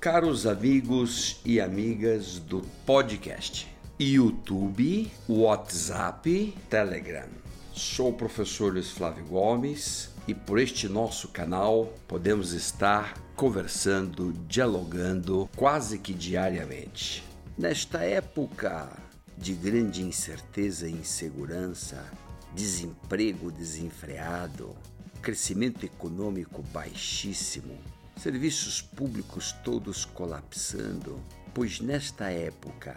Caros amigos e amigas do podcast, YouTube, WhatsApp, Telegram. Sou o professor Luiz Flávio Gomes e por este nosso canal podemos estar conversando, dialogando quase que diariamente. Nesta época de grande incerteza e insegurança, desemprego desenfreado, crescimento econômico baixíssimo, serviços públicos todos colapsando, pois nesta época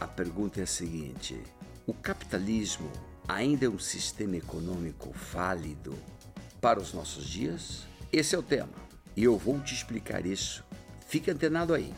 a pergunta é a seguinte: o capitalismo ainda é um sistema econômico válido para os nossos dias? Esse é o tema e eu vou te explicar isso. Fique antenado aí.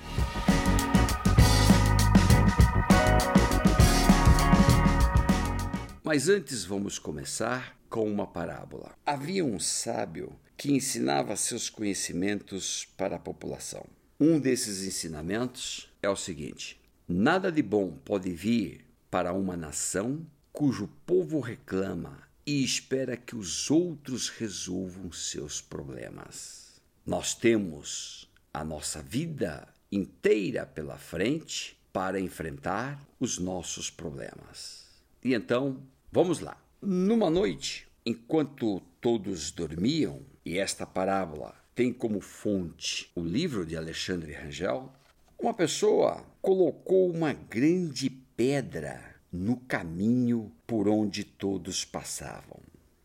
Mas antes vamos começar com uma parábola. Havia um sábio que ensinava seus conhecimentos para a população. Um desses ensinamentos é o seguinte: nada de bom pode vir para uma nação cujo povo reclama e espera que os outros resolvam seus problemas. Nós temos a nossa vida inteira pela frente para enfrentar os nossos problemas. E então Vamos lá. Numa noite, enquanto todos dormiam, e esta parábola tem como fonte o livro de Alexandre Rangel, uma pessoa colocou uma grande pedra no caminho por onde todos passavam.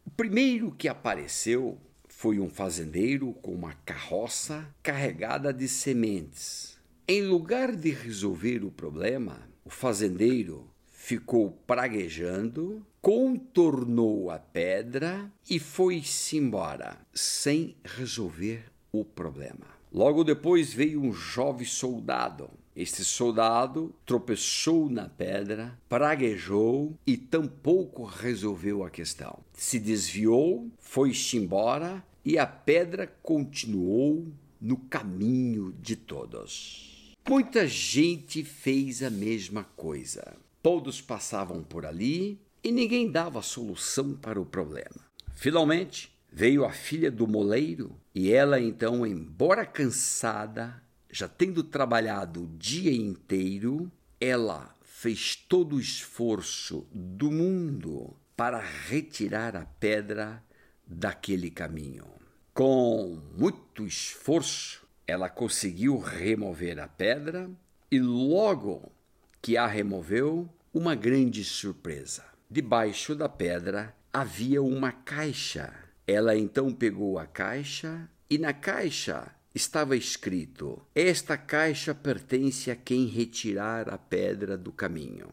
O primeiro que apareceu foi um fazendeiro com uma carroça carregada de sementes. Em lugar de resolver o problema, o fazendeiro ficou praguejando, contornou a pedra e foi-se embora, sem resolver o problema. Logo depois veio um jovem soldado. Este soldado tropeçou na pedra, praguejou e tampouco resolveu a questão. Se desviou, foi-se embora e a pedra continuou no caminho de todos. Muita gente fez a mesma coisa. Todos passavam por ali e ninguém dava solução para o problema. Finalmente, veio a filha do moleiro e ela então, embora cansada, já tendo trabalhado o dia inteiro, ela fez todo o esforço do mundo para retirar a pedra daquele caminho. Com muito esforço, ela conseguiu remover a pedra e logo que a removeu, uma grande surpresa. Debaixo da pedra havia uma caixa. Ela então pegou a caixa e na caixa estava escrito: Esta caixa pertence a quem retirar a pedra do caminho.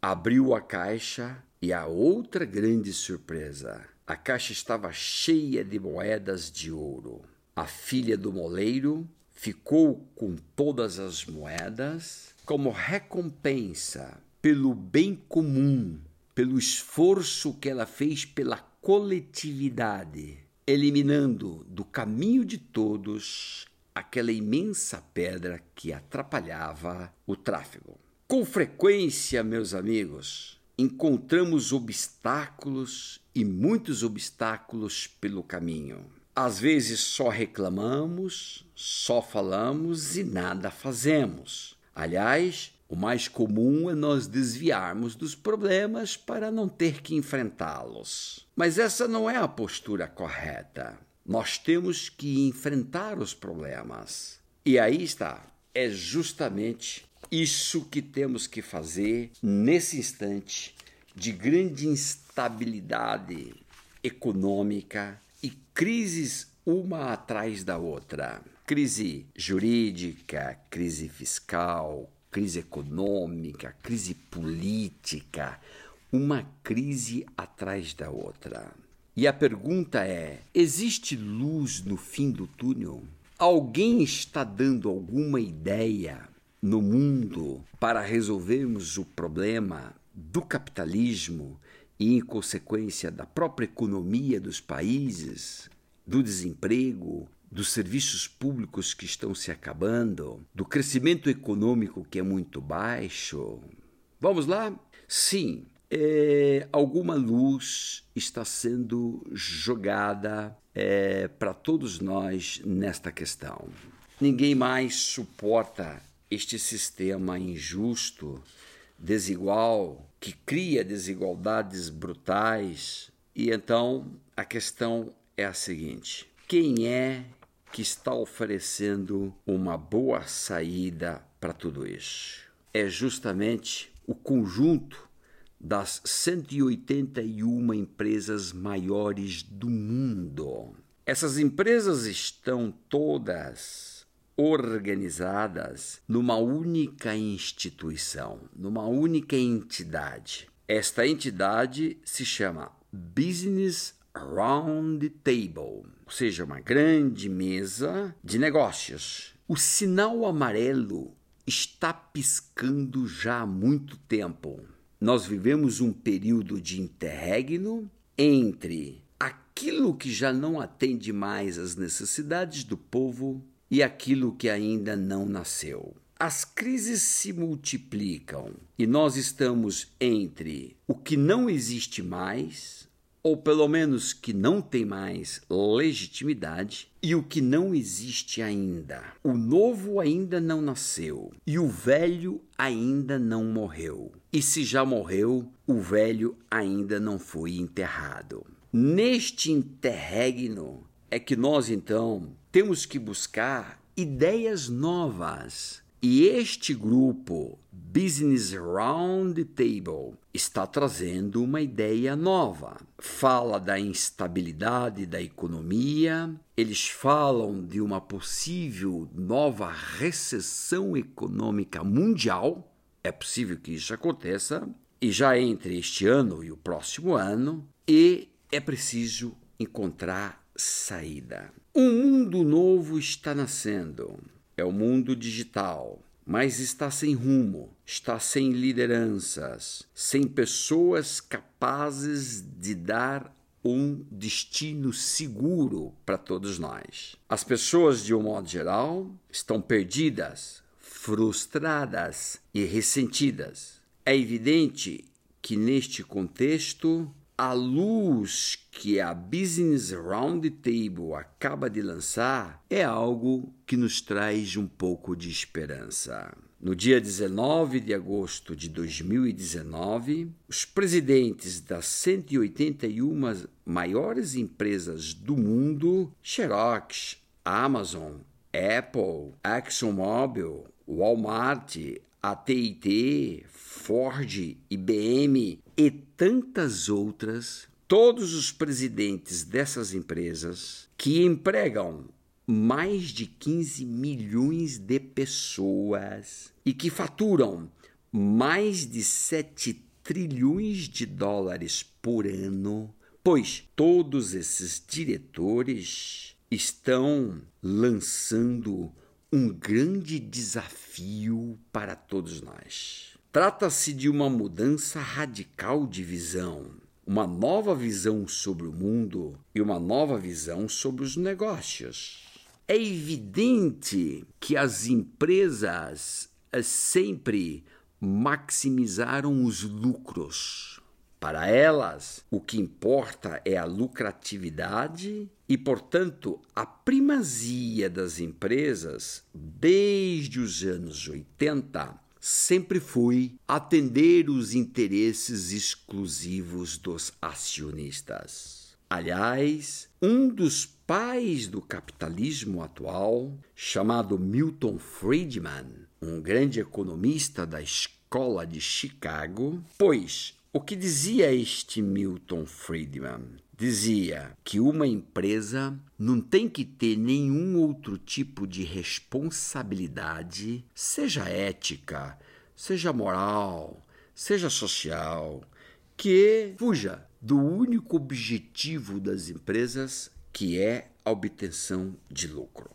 Abriu a caixa e a outra grande surpresa. A caixa estava cheia de moedas de ouro. A filha do moleiro ficou com todas as moedas como recompensa pelo bem comum, pelo esforço que ela fez pela coletividade, eliminando do caminho de todos aquela imensa pedra que atrapalhava o tráfego. Com frequência, meus amigos, encontramos obstáculos e muitos obstáculos pelo caminho. Às vezes só reclamamos, só falamos e nada fazemos. Aliás, o mais comum é nós desviarmos dos problemas para não ter que enfrentá-los. Mas essa não é a postura correta. Nós temos que enfrentar os problemas. E aí está. É justamente isso que temos que fazer nesse instante de grande instabilidade econômica e crises uma atrás da outra crise jurídica, crise fiscal, crise econômica, crise política, uma crise atrás da outra. E a pergunta é: existe luz no fim do túnel? Alguém está dando alguma ideia no mundo para resolvermos o problema do capitalismo e, em consequência, da própria economia dos países, do desemprego, dos serviços públicos que estão se acabando, do crescimento econômico que é muito baixo. Vamos lá? Sim, é, alguma luz está sendo jogada é, para todos nós nesta questão. Ninguém mais suporta este sistema injusto, desigual, que cria desigualdades brutais. E então a questão é a seguinte: quem é que está oferecendo uma boa saída para tudo isso? É justamente o conjunto das 181 empresas maiores do mundo. Essas empresas estão todas organizadas numa única instituição, numa única entidade. Esta entidade se chama Business Round Table, ou seja, uma grande mesa de negócios. O sinal amarelo está piscando já há muito tempo. Nós vivemos um período de interregno entre aquilo que já não atende mais às necessidades do povo e aquilo que ainda não nasceu. As crises se multiplicam e nós estamos entre o que não existe mais ou pelo menos que não tem mais legitimidade, e o que não existe ainda. O novo ainda não nasceu e o velho ainda não morreu. E se já morreu, o velho ainda não foi enterrado. Neste interregno é que nós então temos que buscar ideias novas. E este grupo Business Round Table está trazendo uma ideia nova. Fala da instabilidade da economia, eles falam de uma possível nova recessão econômica mundial. É possível que isso aconteça, e já entre este ano e o próximo ano, e é preciso encontrar saída. Um mundo novo está nascendo. É o mundo digital mas está sem rumo, está sem lideranças, sem pessoas capazes de dar um destino seguro para todos nós. As pessoas, de um modo geral, estão perdidas, frustradas e ressentidas. É evidente que neste contexto a luz que a Business Roundtable acaba de lançar é algo que nos traz um pouco de esperança. No dia 19 de agosto de 2019, os presidentes das 181 maiores empresas do mundo, Xerox, Amazon, Apple, ExxonMobil, Walmart, AT&T, Ford, IBM e tantas outras, todos os presidentes dessas empresas que empregam mais de 15 milhões de pessoas e que faturam mais de 7 trilhões de dólares por ano, pois todos esses diretores estão lançando um grande desafio para todos nós. Trata-se de uma mudança radical de visão, uma nova visão sobre o mundo e uma nova visão sobre os negócios. É evidente que as empresas eh, sempre maximizaram os lucros. Para elas, o que importa é a lucratividade e, portanto, a primazia das empresas, desde os anos 80, sempre foi atender os interesses exclusivos dos acionistas. Aliás, um dos pais do capitalismo atual, chamado Milton Friedman, um grande economista da escola de Chicago, pois o que dizia este Milton Friedman? Dizia que uma empresa não tem que ter nenhum outro tipo de responsabilidade, seja ética, seja moral, seja social, que fuja do único objetivo das empresas, que é a obtenção de lucro.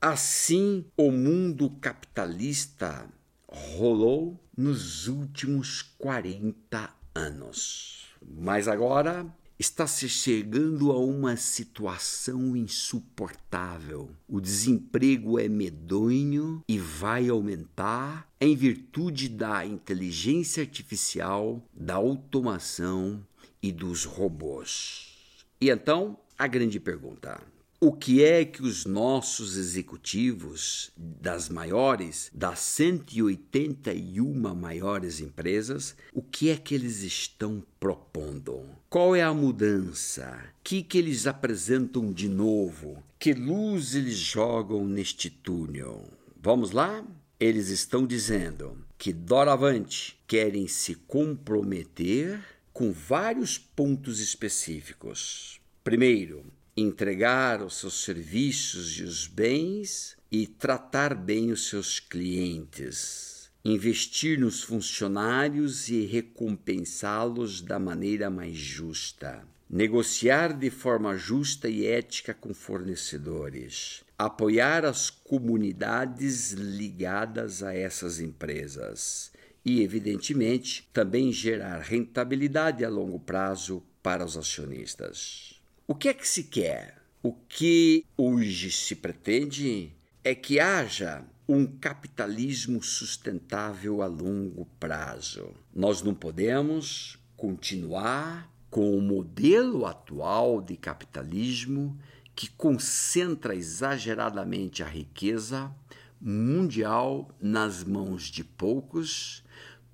Assim, o mundo capitalista rolou nos últimos 40 anos. Mas agora está se chegando a uma situação insuportável. O desemprego é medonho e vai aumentar em virtude da inteligência artificial, da automação e dos robôs. E então, a grande pergunta: o que é que os nossos executivos das maiores, das 181 maiores empresas, o que é que eles estão propondo? Qual é a mudança? O que, que eles apresentam de novo? Que luz eles jogam neste túnel? Vamos lá? Eles estão dizendo que doravante querem se comprometer com vários pontos específicos. Primeiro, entregar os seus serviços e os bens e tratar bem os seus clientes, investir nos funcionários e recompensá-los da maneira mais justa, negociar de forma justa e ética com fornecedores, apoiar as comunidades ligadas a essas empresas e, evidentemente, também gerar rentabilidade a longo prazo para os acionistas. O que é que se quer? O que hoje se pretende é que haja um capitalismo sustentável a longo prazo. Nós não podemos continuar com o modelo atual de capitalismo que concentra exageradamente a riqueza mundial nas mãos de poucos,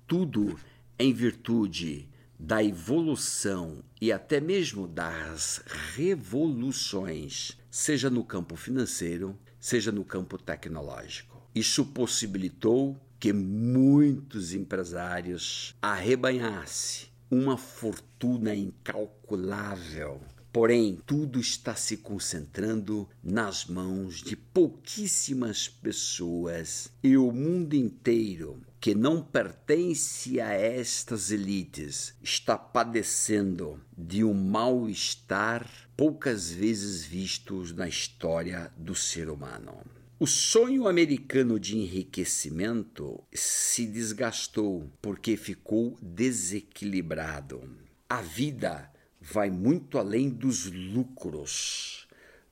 tudo em virtude da evolução e até mesmo das revoluções, seja no campo financeiro, seja no campo tecnológico. Isso possibilitou que muitos empresários arrebanhassem uma fortuna incalculável Porém, tudo está se concentrando nas mãos de pouquíssimas pessoas e o mundo inteiro, que não pertence a estas elites, está padecendo de um mal-estar poucas vezes visto na história do ser humano. O sonho americano de enriquecimento se desgastou porque ficou desequilibrado. A vida vai muito além dos lucros.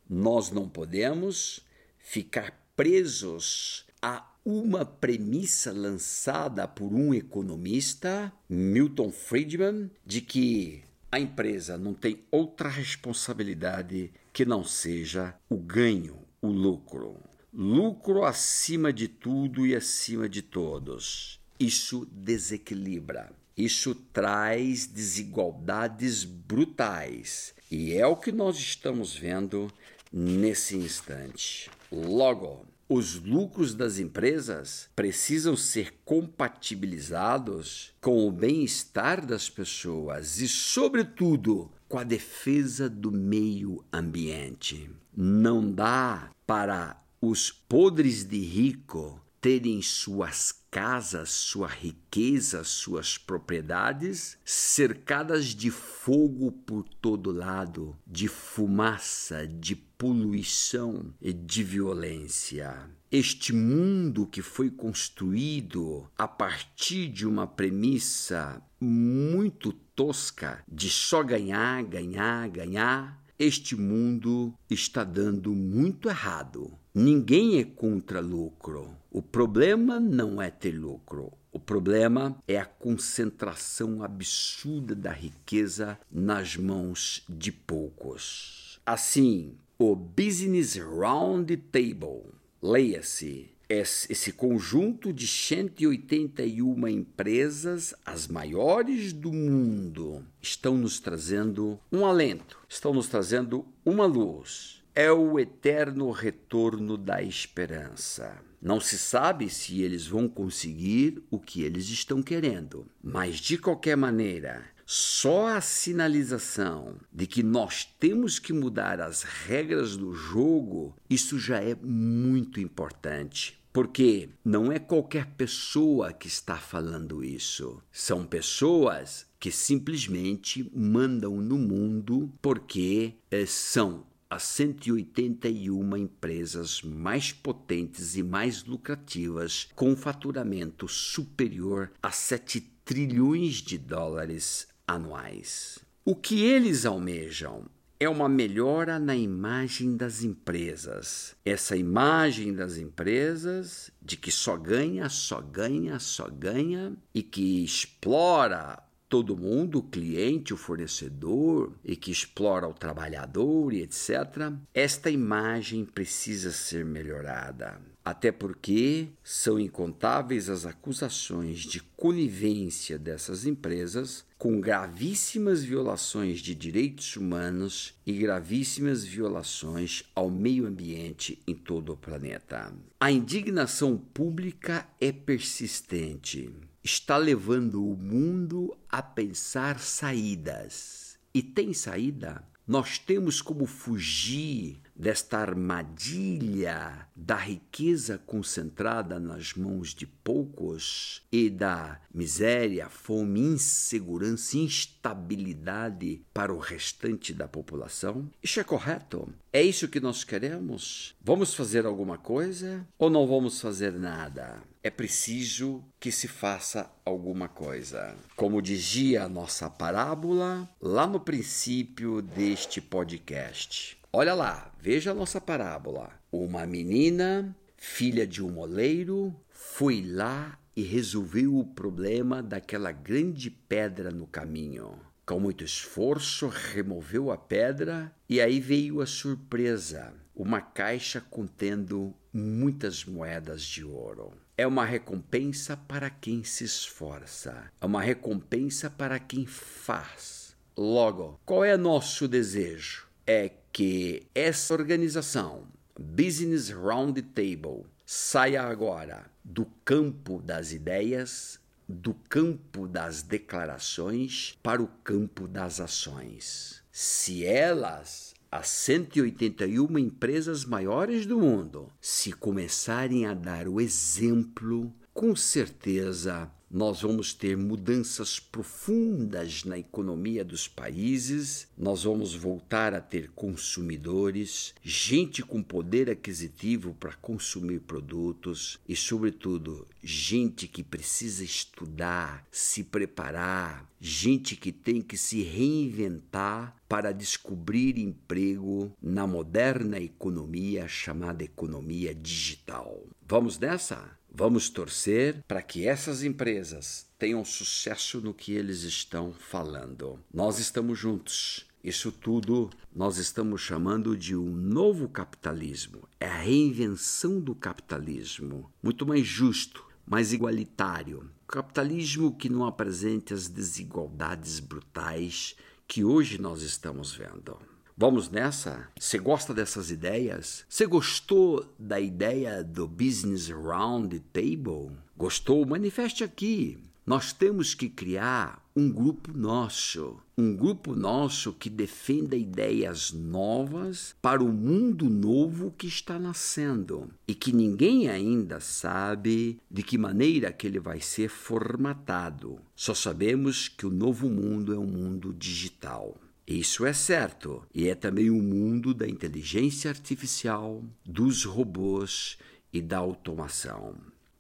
Nós não podemos ficar presos a uma premissa lançada por um economista, Milton Friedman, de que a empresa não tem outra responsabilidade que não seja o ganho, o lucro. Lucro acima de tudo e acima de todos. Isso desequilibra. Isso traz desigualdades brutais e é o que nós estamos vendo nesse instante. Logo, os lucros das empresas precisam ser compatibilizados com o bem-estar das pessoas e, sobretudo, com a defesa do meio ambiente. Não dá para os podres de rico terem suas casas, sua riqueza, suas propriedades cercadas de fogo por todo lado, de fumaça, de poluição e de violência. Este mundo que foi construído a partir de uma premissa muito tosca de só ganhar, ganhar, ganhar, este mundo está dando muito errado. Ninguém é contra lucro. O problema não é ter lucro. O problema é a concentração absurda da riqueza nas mãos de poucos. Assim, o Business Round Table, leia-se, esse conjunto de 181 empresas, as maiores do mundo, estão nos trazendo um alento, estão nos trazendo uma luz é o eterno retorno da esperança. Não se sabe se eles vão conseguir o que eles estão querendo, mas de qualquer maneira, só a sinalização de que nós temos que mudar as regras do jogo, isso já é muito importante. Porque não é qualquer pessoa que está falando isso. São pessoas que simplesmente mandam no mundo porque eh, são as 181 empresas mais potentes e mais lucrativas, com faturamento superior a 7 trilhões de dólares anuais. O que eles almejam é uma melhora na imagem das empresas. Essa imagem das empresas de que só ganha, só ganha, só ganha e que explora todo mundo, o cliente, o fornecedor e que explora o trabalhador e etc. Esta imagem precisa ser melhorada. Até porque são incontáveis as acusações de conivência dessas empresas com gravíssimas violações de direitos humanos e gravíssimas violações ao meio ambiente em todo o planeta. A indignação pública é persistente. Está levando o mundo a pensar saídas. E tem saída? Nós temos como fugir desta armadilha da riqueza concentrada nas mãos de poucos e da miséria, fome, insegurança, instabilidade para o restante da população? Isso é correto? É isso que nós queremos? Vamos fazer alguma coisa ou não vamos fazer nada? É preciso que se faça alguma coisa. Como dizia a nossa parábola lá no princípio deste podcast. Olha lá, veja a nossa parábola. Uma menina, filha de um moleiro, foi lá e resolveu o problema daquela grande pedra no caminho. Com muito esforço, removeu a pedra e aí veio a surpresa: uma caixa contendo muitas moedas de ouro. É uma recompensa para quem se esforça, é uma recompensa para quem faz. Logo, qual é nosso desejo? É que essa organização, Business Round Table, saia agora do campo das ideias, do campo das declarações para o campo das ações. Se elas, as 181 empresas maiores do mundo, se começarem a dar o exemplo, com certeza nós vamos ter mudanças profundas na economia dos países, nós vamos voltar a ter consumidores, gente com poder aquisitivo para consumir produtos e, sobretudo, gente que precisa estudar, se preparar, gente que tem que se reinventar para descobrir emprego na moderna economia chamada economia digital. Vamos nessa? Vamos torcer para que essas empresas tenham sucesso no que eles estão falando. Nós estamos juntos. Isso tudo nós estamos chamando de um novo capitalismo. É a reinvenção do capitalismo, muito mais justo, mais igualitário. Capitalismo que não apresente as desigualdades brutais que hoje nós estamos vendo. Vamos nessa? Você gosta dessas ideias? Você gostou da ideia do Business Round Table? Gostou? Manifeste aqui. Nós temos que criar um grupo nosso, um grupo nosso que defenda ideias novas para o mundo novo que está nascendo e que ninguém ainda sabe de que maneira que ele vai ser formatado. Só sabemos que o novo mundo é um mundo digital. Isso é certo, e é também o mundo da inteligência artificial, dos robôs e da automação.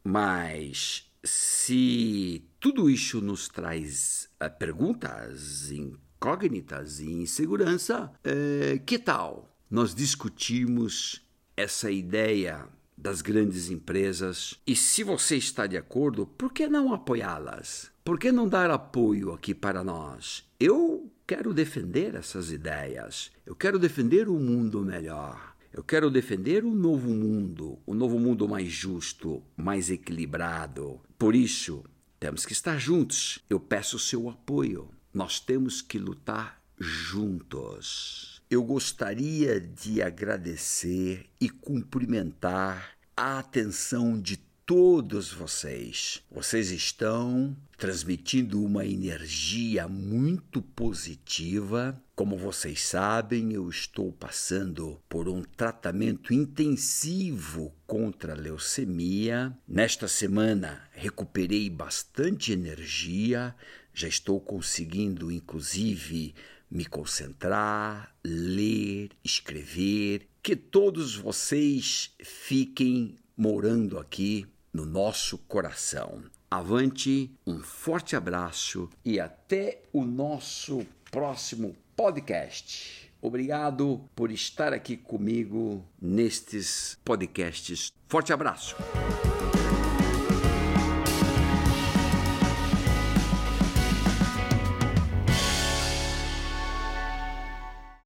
Mas se tudo isso nos traz uh, perguntas, incógnitas e insegurança, uh, que tal nós discutimos essa ideia das grandes empresas e se você está de acordo, por que não apoiá-las? Por que não dar apoio aqui para nós? Eu quero defender essas ideias. Eu quero defender um mundo melhor. Eu quero defender um novo mundo, um novo mundo mais justo, mais equilibrado. Por isso, temos que estar juntos. Eu peço seu apoio. Nós temos que lutar juntos. Eu gostaria de agradecer e cumprimentar a atenção de todos vocês. Vocês estão transmitindo uma energia muito positiva. Como vocês sabem, eu estou passando por um tratamento intensivo contra a leucemia. Nesta semana, recuperei bastante energia, já estou conseguindo, inclusive, me concentrar, ler, escrever. Que todos vocês fiquem morando aqui no nosso coração. Avante, um forte abraço e até o nosso próximo podcast. Obrigado por estar aqui comigo nestes podcasts. Forte abraço!